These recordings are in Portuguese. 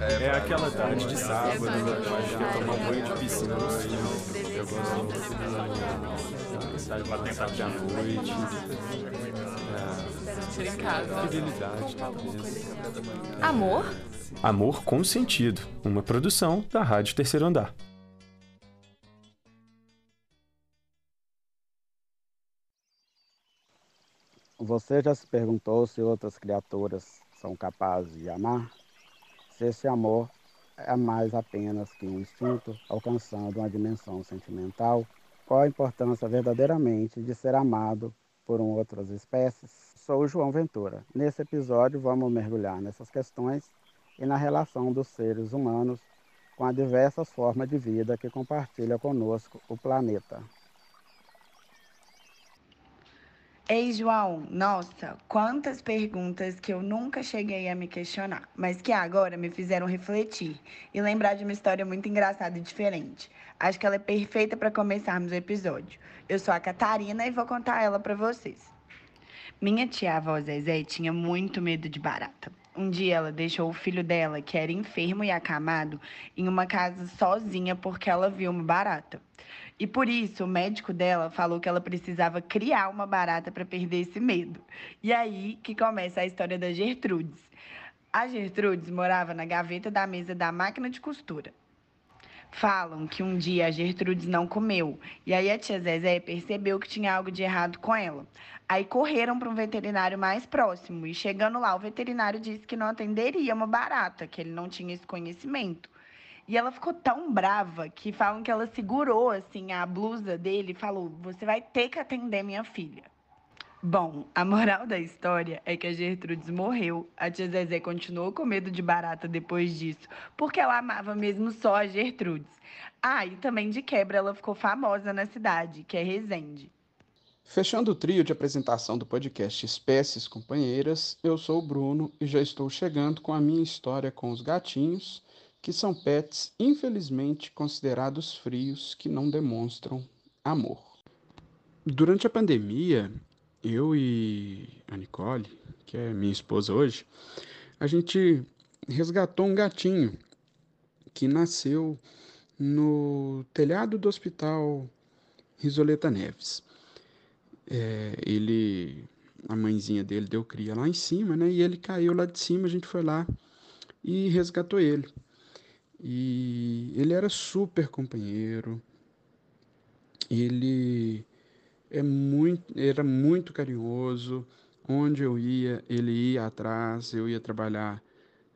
É aquela tarde de sábado, eu acho que é tomar banho de piscina no. Eu gosto muito. Sabe, lá pensar de à noite. É, fidelidade, talvez. Amor? Amor com Sentido, uma produção da Rádio Terceiro Andar. Você já se perguntou se outras criaturas são capazes de amar? Se esse amor é mais apenas que um instinto alcançando uma dimensão sentimental? Qual a importância verdadeiramente de ser amado por outras espécies? Sou o João Ventura. Nesse episódio vamos mergulhar nessas questões e na relação dos seres humanos com as diversas formas de vida que compartilha conosco o planeta. Ei, João, nossa, quantas perguntas que eu nunca cheguei a me questionar, mas que agora me fizeram refletir e lembrar de uma história muito engraçada e diferente. Acho que ela é perfeita para começarmos o episódio. Eu sou a Catarina e vou contar ela para vocês. Minha tia-avó Zezé tinha muito medo de barata. Um dia ela deixou o filho dela, que era enfermo e acamado, em uma casa sozinha porque ela viu uma barata. E por isso, o médico dela falou que ela precisava criar uma barata para perder esse medo. E aí que começa a história da Gertrudes. A Gertrudes morava na gaveta da mesa da máquina de costura. Falam que um dia a Gertrudes não comeu, e aí a tia Zezé percebeu que tinha algo de errado com ela. Aí correram para um veterinário mais próximo, e chegando lá, o veterinário disse que não atenderia uma barata, que ele não tinha esse conhecimento. E ela ficou tão brava que falam que ela segurou assim a blusa dele e falou: "Você vai ter que atender minha filha". Bom, a moral da história é que a Gertrudes morreu. A tia Zezé continuou com medo de barata depois disso, porque ela amava mesmo só a Gertrudes. Ah, e também de quebra ela ficou famosa na cidade, que é Resende. Fechando o trio de apresentação do podcast Espécies Companheiras, eu sou o Bruno e já estou chegando com a minha história com os gatinhos que são pets infelizmente considerados frios que não demonstram amor. Durante a pandemia, eu e a Nicole, que é minha esposa hoje, a gente resgatou um gatinho que nasceu no telhado do hospital Risoleta Neves. É, ele, a mãezinha dele deu cria lá em cima, né? E ele caiu lá de cima, a gente foi lá e resgatou ele. E ele era super companheiro. Ele é muito, era muito carinhoso. Onde eu ia, ele ia atrás. Eu ia trabalhar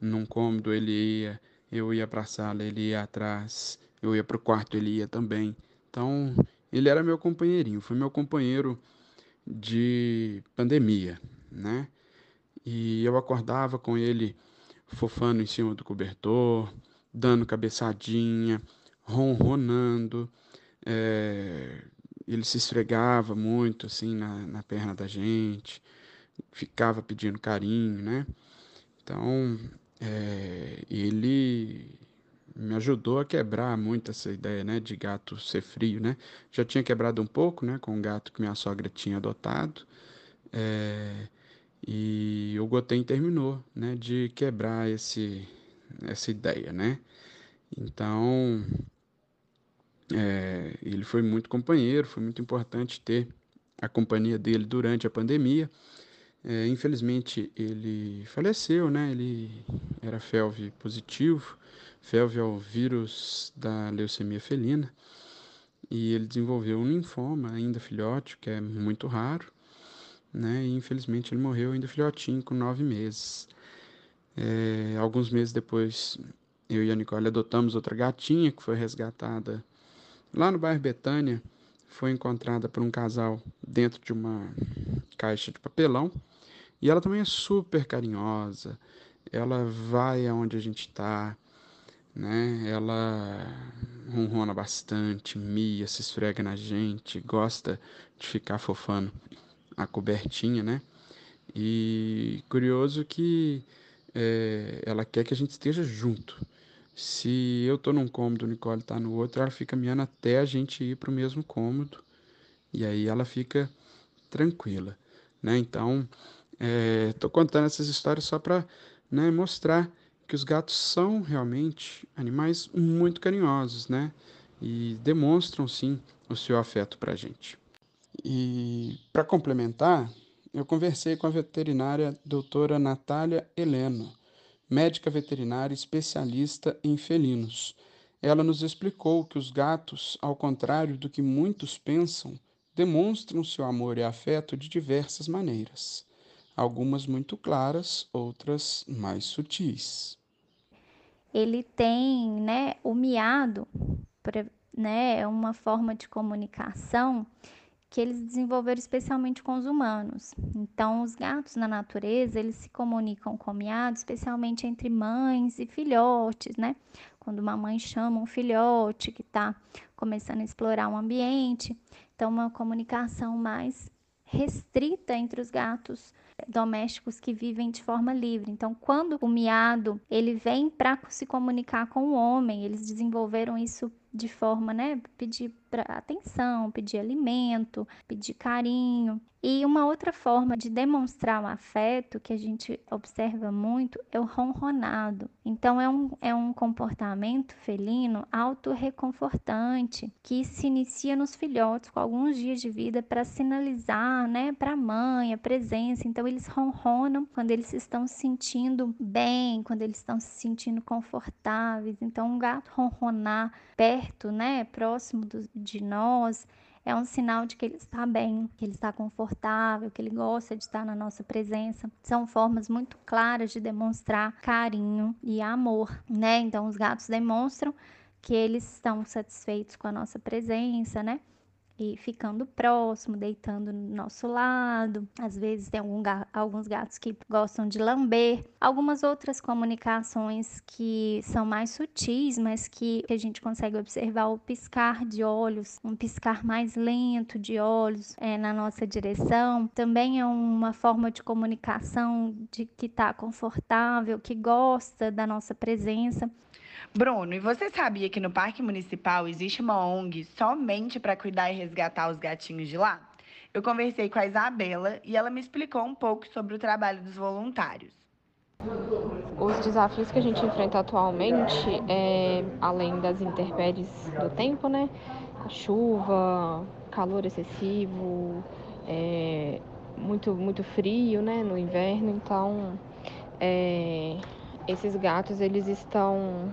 num cômodo, ele ia. Eu ia para a sala, ele ia atrás. Eu ia para o quarto, ele ia também. Então, ele era meu companheirinho. Foi meu companheiro de pandemia, né? E eu acordava com ele fofando em cima do cobertor, dando cabeçadinha, ronronando. É, ele se esfregava muito assim na, na perna da gente, ficava pedindo carinho, né? Então, é, ele me ajudou a quebrar muito essa ideia, né, de gato ser frio, né? Já tinha quebrado um pouco, né, com um gato que minha sogra tinha adotado, é, e o Goten terminou, né, de quebrar esse essa ideia, né? Então, é, ele foi muito companheiro, foi muito importante ter a companhia dele durante a pandemia. É, infelizmente, ele faleceu, né? Ele era FeLV positivo. FeLV é o vírus da leucemia felina. E ele desenvolveu um linfoma, ainda filhote, que é muito raro. Né? E infelizmente ele morreu ainda filhotinho, com nove meses. É, alguns meses depois, eu e a Nicole adotamos outra gatinha que foi resgatada lá no bairro Betânia. Foi encontrada por um casal dentro de uma caixa de papelão. E ela também é super carinhosa. Ela vai aonde a gente está, né? Ela ronrona bastante, mia, se esfrega na gente, gosta de ficar fofando a cobertinha, né? E curioso que é, ela quer que a gente esteja junto. Se eu tô num cômodo, Nicole tá no outro, ela fica miando até a gente ir para o mesmo cômodo. E aí ela fica tranquila, né? Então, é, tô contando essas histórias só para né, mostrar que os gatos são realmente animais muito carinhosos, né? E demonstram sim o seu afeto para a gente. E para complementar, eu conversei com a veterinária doutora Natália Helena, médica veterinária especialista em felinos. Ela nos explicou que os gatos, ao contrário do que muitos pensam, demonstram seu amor e afeto de diversas maneiras algumas muito claras, outras mais sutis. Ele tem, né, o miado, né, é uma forma de comunicação que eles desenvolveram especialmente com os humanos. Então, os gatos na natureza, eles se comunicam com miado, especialmente entre mães e filhotes, né? Quando uma mãe chama um filhote que está começando a explorar o ambiente, então uma comunicação mais restrita entre os gatos domésticos que vivem de forma livre. Então, quando o miado ele vem para se comunicar com o homem, eles desenvolveram isso de forma, né, pedir atenção, pedir alimento, pedir carinho. E uma outra forma de demonstrar o afeto que a gente observa muito é o ronronado. Então, é um, é um comportamento felino autorreconfortante que se inicia nos filhotes com alguns dias de vida para sinalizar né, para a mãe a presença. Então, eles ronronam quando eles estão se sentindo bem, quando eles estão se sentindo confortáveis. Então, um gato ronronar perto, né, próximo do, de nós, é um sinal de que ele está bem, que ele está confortável, que ele gosta de estar na nossa presença. São formas muito claras de demonstrar carinho e amor, né? Então os gatos demonstram que eles estão satisfeitos com a nossa presença, né? E ficando próximo, deitando no nosso lado. Às vezes tem algum, alguns gatos que gostam de lamber. Algumas outras comunicações que são mais sutis, mas que a gente consegue observar o piscar de olhos, um piscar mais lento de olhos é, na nossa direção. Também é uma forma de comunicação de que está confortável, que gosta da nossa presença. Bruno, e você sabia que no Parque Municipal existe uma ONG somente para cuidar e resgatar os gatinhos de lá? Eu conversei com a Isabela e ela me explicou um pouco sobre o trabalho dos voluntários. Os desafios que a gente enfrenta atualmente, é, além das intempéries do tempo, né? A chuva, calor excessivo, é, muito, muito frio, né? No inverno, então é, esses gatos eles estão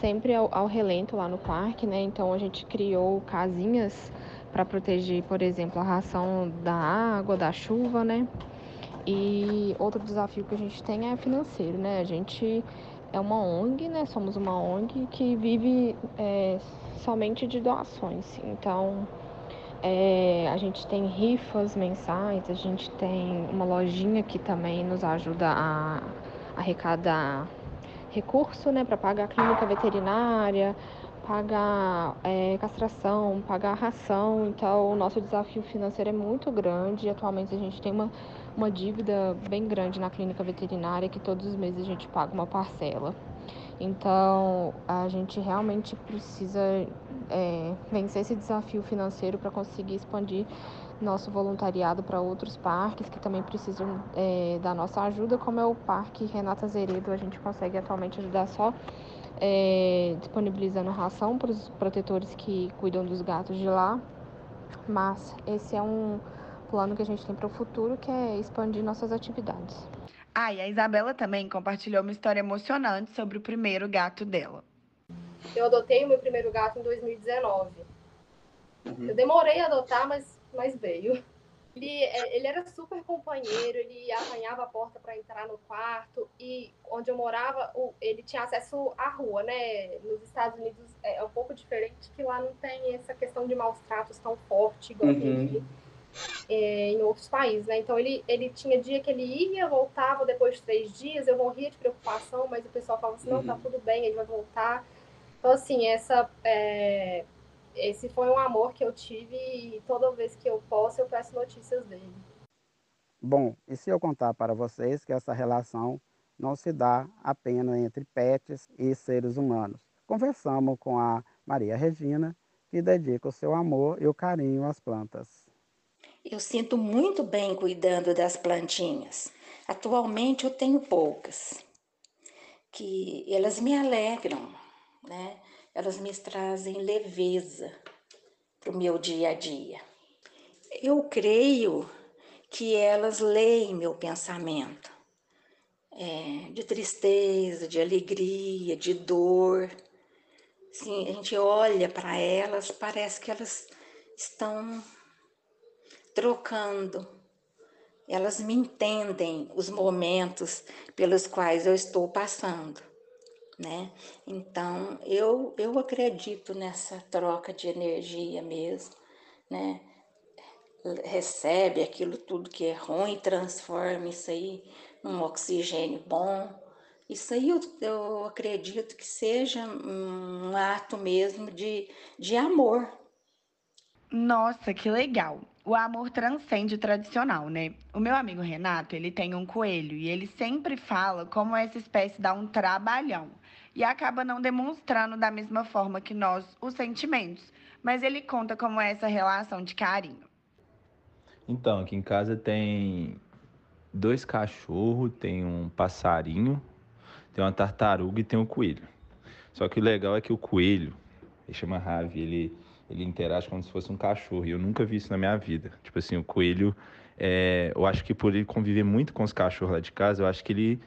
sempre ao, ao relento lá no parque, né? Então a gente criou casinhas para proteger, por exemplo, a ração da água, da chuva, né? E outro desafio que a gente tem é financeiro, né? A gente é uma ONG, né? Somos uma ONG que vive é, somente de doações. Então, é, a gente tem rifas mensais, a gente tem uma lojinha que também nos ajuda a arrecadar recurso né, para pagar a clínica veterinária, pagar é, castração, pagar ração. Então, o nosso desafio financeiro é muito grande. Atualmente, a gente tem uma, uma dívida bem grande na clínica veterinária que todos os meses a gente paga uma parcela. Então, a gente realmente precisa é, vencer esse desafio financeiro para conseguir expandir nosso voluntariado para outros parques que também precisam é, da nossa ajuda, como é o Parque Renata Zeredo. A gente consegue atualmente ajudar só é, disponibilizando ração para os protetores que cuidam dos gatos de lá. Mas esse é um plano que a gente tem para o futuro, que é expandir nossas atividades. Ah, e a Isabela também compartilhou uma história emocionante sobre o primeiro gato dela. Eu adotei o meu primeiro gato em 2019. Uhum. Eu demorei a adotar, mas mas veio. Ele, é, ele era super companheiro, ele arranhava a porta para entrar no quarto e onde eu morava, ele tinha acesso à rua, né? Nos Estados Unidos é um pouco diferente que lá não tem essa questão de maus tratos tão forte igual uhum. tem é, em outros países, né? Então ele, ele tinha dia que ele ia, voltava depois de três dias, eu morria de preocupação, mas o pessoal falava assim, não, tá uhum. tá tudo bem, ele vai voltar. Então, assim, essa é, esse foi um amor que eu tive e toda vez que eu posso eu peço notícias dele. Bom, e se eu contar para vocês que essa relação não se dá apenas entre pets e seres humanos? Conversamos com a Maria Regina, que dedica o seu amor e o carinho às plantas. Eu sinto muito bem cuidando das plantinhas. Atualmente eu tenho poucas. que elas me alegram, né? Elas me trazem leveza para o meu dia a dia. Eu creio que elas leem meu pensamento é, de tristeza, de alegria, de dor. Assim, a gente olha para elas, parece que elas estão trocando. Elas me entendem os momentos pelos quais eu estou passando, né? Então, eu, eu acredito nessa troca de energia mesmo, né? Recebe aquilo tudo que é ruim, transforma isso aí num oxigênio bom. Isso aí eu, eu acredito que seja um ato mesmo de, de amor. Nossa, que legal! O amor transcende o tradicional, né? O meu amigo Renato, ele tem um coelho e ele sempre fala como essa espécie dá um trabalhão e acaba não demonstrando da mesma forma que nós os sentimentos, mas ele conta como é essa relação de carinho. Então, aqui em casa tem dois cachorros, tem um passarinho, tem uma tartaruga e tem um coelho. Só que o legal é que o coelho, ele chama Ravi, ele, ele interage como se fosse um cachorro. E eu nunca vi isso na minha vida. Tipo assim, o coelho, é, eu acho que por ele conviver muito com os cachorros lá de casa, eu acho que ele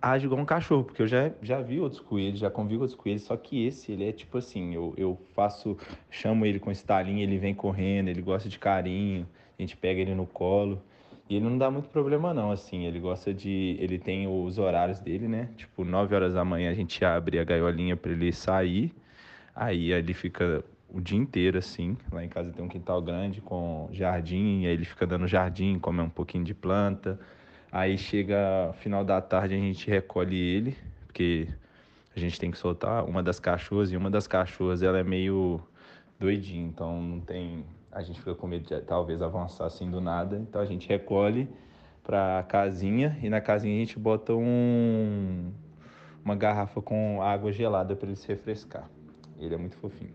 age igual um cachorro, porque eu já, já vi outros coelhos, já convivo outros coelhos, só que esse, ele é tipo assim, eu, eu faço, chamo ele com esse talinho, ele vem correndo, ele gosta de carinho, a gente pega ele no colo. E ele não dá muito problema não, assim, ele gosta de, ele tem os horários dele, né? Tipo, 9 horas da manhã a gente abre a gaiolinha para ele sair. Aí ele fica o dia inteiro assim. Lá em casa tem um quintal grande com jardim, aí ele fica dando jardim, come um pouquinho de planta. Aí chega final da tarde a gente recolhe ele, porque a gente tem que soltar uma das cachorras e uma das cachorras ela é meio doidinha, então não tem a gente fica com medo de talvez avançar assim do nada, então a gente recolhe para casinha e na casinha a gente bota um, uma garrafa com água gelada para ele se refrescar. Ele é muito fofinho.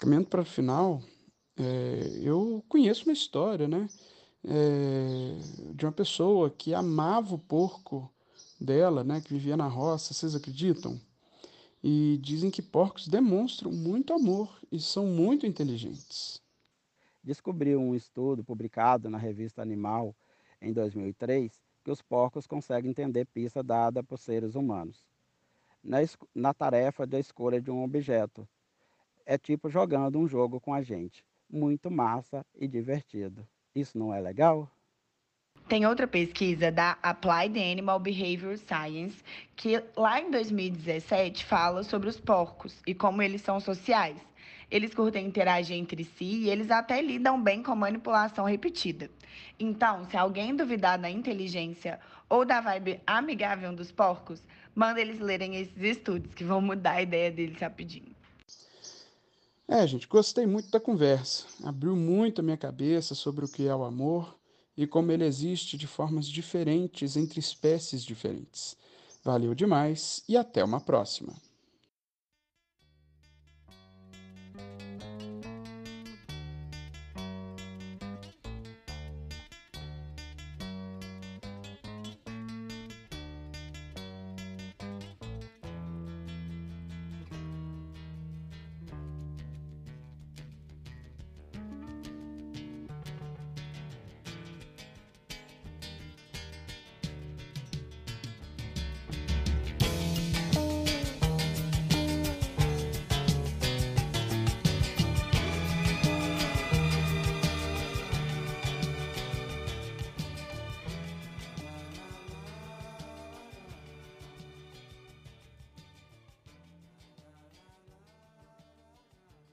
Caminhando para o final, é, eu conheço uma história, né? É, de uma pessoa que amava o porco dela, né? Que vivia na roça, vocês acreditam? E dizem que porcos demonstram muito amor e são muito inteligentes descobriu um estudo publicado na revista Animal em 2003 que os porcos conseguem entender pista dada por seres humanos na, na tarefa da escolha de um objeto. É tipo jogando um jogo com a gente. Muito massa e divertido. Isso não é legal? Tem outra pesquisa da Applied Animal Behavior Science que lá em 2017 fala sobre os porcos e como eles são sociais. Eles curtem interagir entre si e eles até lidam bem com manipulação repetida. Então, se alguém duvidar da inteligência ou da vibe amigável dos porcos, manda eles lerem esses estudos que vão mudar a ideia deles rapidinho. É, gente, gostei muito da conversa. Abriu muito a minha cabeça sobre o que é o amor e como ele existe de formas diferentes entre espécies diferentes. Valeu demais e até uma próxima.